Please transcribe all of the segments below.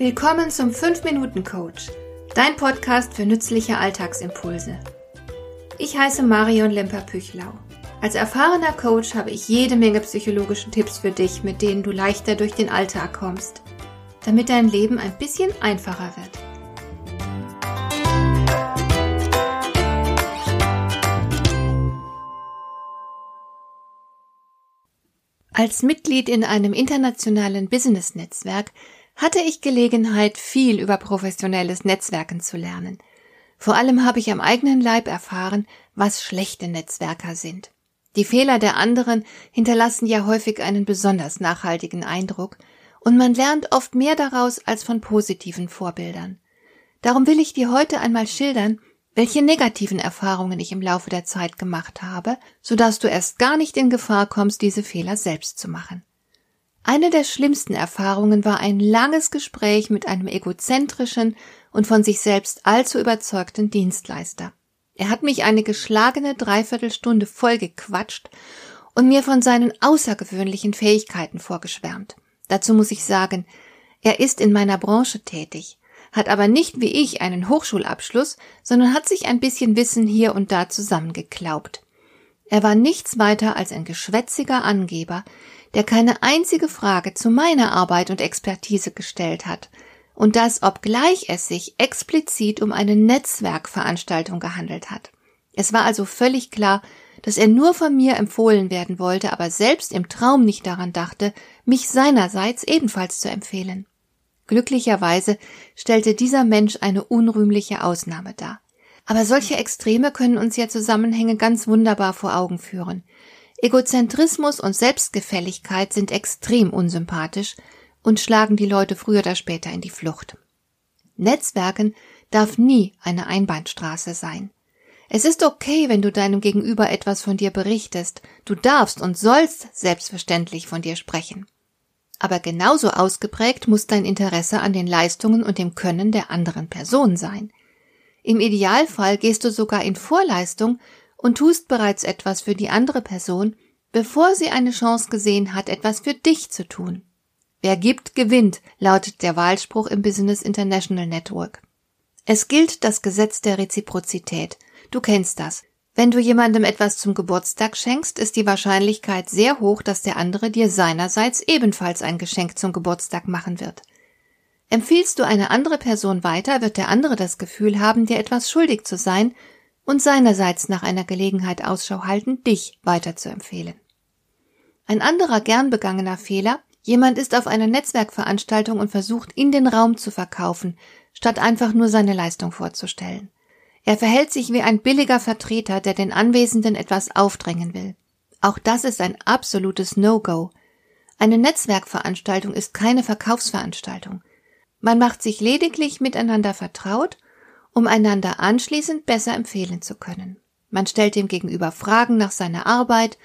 Willkommen zum 5-Minuten-Coach, dein Podcast für nützliche Alltagsimpulse. Ich heiße Marion Lemper-Püchlau. Als erfahrener Coach habe ich jede Menge psychologische Tipps für dich, mit denen du leichter durch den Alltag kommst, damit dein Leben ein bisschen einfacher wird. Als Mitglied in einem internationalen Business-Netzwerk hatte ich Gelegenheit, viel über professionelles Netzwerken zu lernen. Vor allem habe ich am eigenen Leib erfahren, was schlechte Netzwerker sind. Die Fehler der anderen hinterlassen ja häufig einen besonders nachhaltigen Eindruck, und man lernt oft mehr daraus als von positiven Vorbildern. Darum will ich dir heute einmal schildern, welche negativen Erfahrungen ich im Laufe der Zeit gemacht habe, so dass du erst gar nicht in Gefahr kommst, diese Fehler selbst zu machen. Eine der schlimmsten Erfahrungen war ein langes Gespräch mit einem egozentrischen und von sich selbst allzu überzeugten Dienstleister. Er hat mich eine geschlagene Dreiviertelstunde vollgequatscht und mir von seinen außergewöhnlichen Fähigkeiten vorgeschwärmt. Dazu muss ich sagen, er ist in meiner Branche tätig hat aber nicht wie ich einen Hochschulabschluss, sondern hat sich ein bisschen Wissen hier und da zusammengeklaubt. Er war nichts weiter als ein geschwätziger Angeber, der keine einzige Frage zu meiner Arbeit und Expertise gestellt hat, und das obgleich es sich explizit um eine Netzwerkveranstaltung gehandelt hat. Es war also völlig klar, dass er nur von mir empfohlen werden wollte, aber selbst im Traum nicht daran dachte, mich seinerseits ebenfalls zu empfehlen. Glücklicherweise stellte dieser Mensch eine unrühmliche Ausnahme dar. Aber solche Extreme können uns ja Zusammenhänge ganz wunderbar vor Augen führen. Egozentrismus und Selbstgefälligkeit sind extrem unsympathisch und schlagen die Leute früher oder später in die Flucht. Netzwerken darf nie eine Einbahnstraße sein. Es ist okay, wenn du deinem Gegenüber etwas von dir berichtest. Du darfst und sollst selbstverständlich von dir sprechen. Aber genauso ausgeprägt muss dein Interesse an den Leistungen und dem Können der anderen Person sein. Im Idealfall gehst du sogar in Vorleistung und tust bereits etwas für die andere Person, bevor sie eine Chance gesehen hat, etwas für dich zu tun. Wer gibt, gewinnt, lautet der Wahlspruch im Business International Network. Es gilt das Gesetz der Reziprozität. Du kennst das. Wenn du jemandem etwas zum Geburtstag schenkst, ist die Wahrscheinlichkeit sehr hoch, dass der andere dir seinerseits ebenfalls ein Geschenk zum Geburtstag machen wird. Empfiehlst du eine andere Person weiter, wird der andere das Gefühl haben, dir etwas schuldig zu sein und seinerseits nach einer Gelegenheit Ausschau halten, dich weiterzuempfehlen. Ein anderer gern begangener Fehler, jemand ist auf einer Netzwerkveranstaltung und versucht, in den Raum zu verkaufen, statt einfach nur seine Leistung vorzustellen. Er verhält sich wie ein billiger Vertreter, der den Anwesenden etwas aufdrängen will. Auch das ist ein absolutes No-Go. Eine Netzwerkveranstaltung ist keine Verkaufsveranstaltung. Man macht sich lediglich miteinander vertraut, um einander anschließend besser empfehlen zu können. Man stellt dem Gegenüber Fragen nach seiner Arbeit,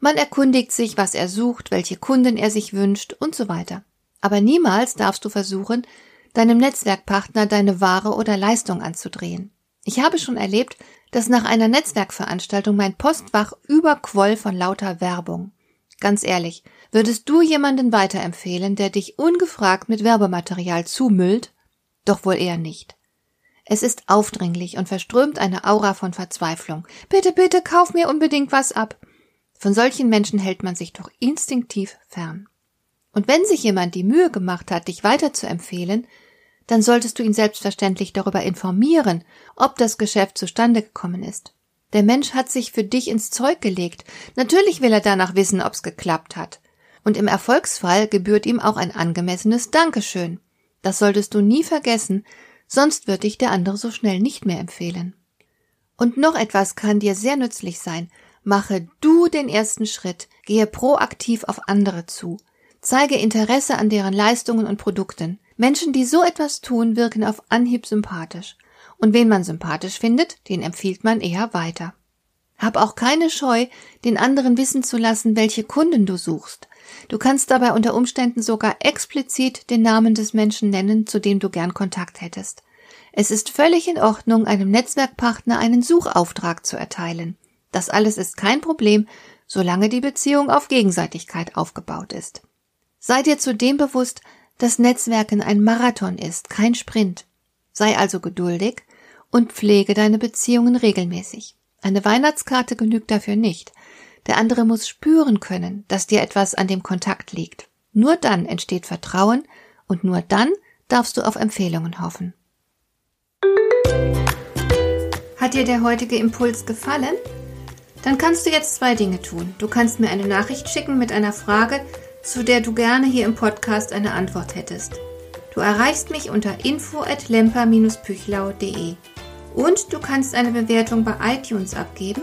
man erkundigt sich, was er sucht, welche Kunden er sich wünscht und so weiter. Aber niemals darfst du versuchen, deinem Netzwerkpartner deine Ware oder Leistung anzudrehen. Ich habe schon erlebt, dass nach einer Netzwerkveranstaltung mein Postfach überquoll von lauter Werbung. Ganz ehrlich, würdest du jemanden weiterempfehlen, der dich ungefragt mit Werbematerial zumüllt? Doch wohl eher nicht. Es ist aufdringlich und verströmt eine Aura von Verzweiflung. Bitte, bitte, kauf mir unbedingt was ab. Von solchen Menschen hält man sich doch instinktiv fern. Und wenn sich jemand die Mühe gemacht hat, dich weiterzuempfehlen, dann solltest du ihn selbstverständlich darüber informieren, ob das Geschäft zustande gekommen ist. Der Mensch hat sich für dich ins Zeug gelegt. Natürlich will er danach wissen, ob's geklappt hat. Und im Erfolgsfall gebührt ihm auch ein angemessenes Dankeschön. Das solltest du nie vergessen, sonst wird dich der andere so schnell nicht mehr empfehlen. Und noch etwas kann dir sehr nützlich sein. Mache du den ersten Schritt, gehe proaktiv auf andere zu. Zeige Interesse an deren Leistungen und Produkten. Menschen, die so etwas tun, wirken auf Anhieb sympathisch. Und wen man sympathisch findet, den empfiehlt man eher weiter. Hab auch keine Scheu, den anderen wissen zu lassen, welche Kunden du suchst. Du kannst dabei unter Umständen sogar explizit den Namen des Menschen nennen, zu dem du gern Kontakt hättest. Es ist völlig in Ordnung, einem Netzwerkpartner einen Suchauftrag zu erteilen. Das alles ist kein Problem, solange die Beziehung auf Gegenseitigkeit aufgebaut ist. Sei dir zudem bewusst, dass Netzwerken ein Marathon ist, kein Sprint. Sei also geduldig und pflege deine Beziehungen regelmäßig. Eine Weihnachtskarte genügt dafür nicht. Der andere muss spüren können, dass dir etwas an dem Kontakt liegt. Nur dann entsteht Vertrauen und nur dann darfst du auf Empfehlungen hoffen. Hat dir der heutige Impuls gefallen? Dann kannst du jetzt zwei Dinge tun. Du kannst mir eine Nachricht schicken mit einer Frage, zu der du gerne hier im Podcast eine Antwort hättest. Du erreichst mich unter info@lemper-püchlau.de. Und du kannst eine Bewertung bei iTunes abgeben,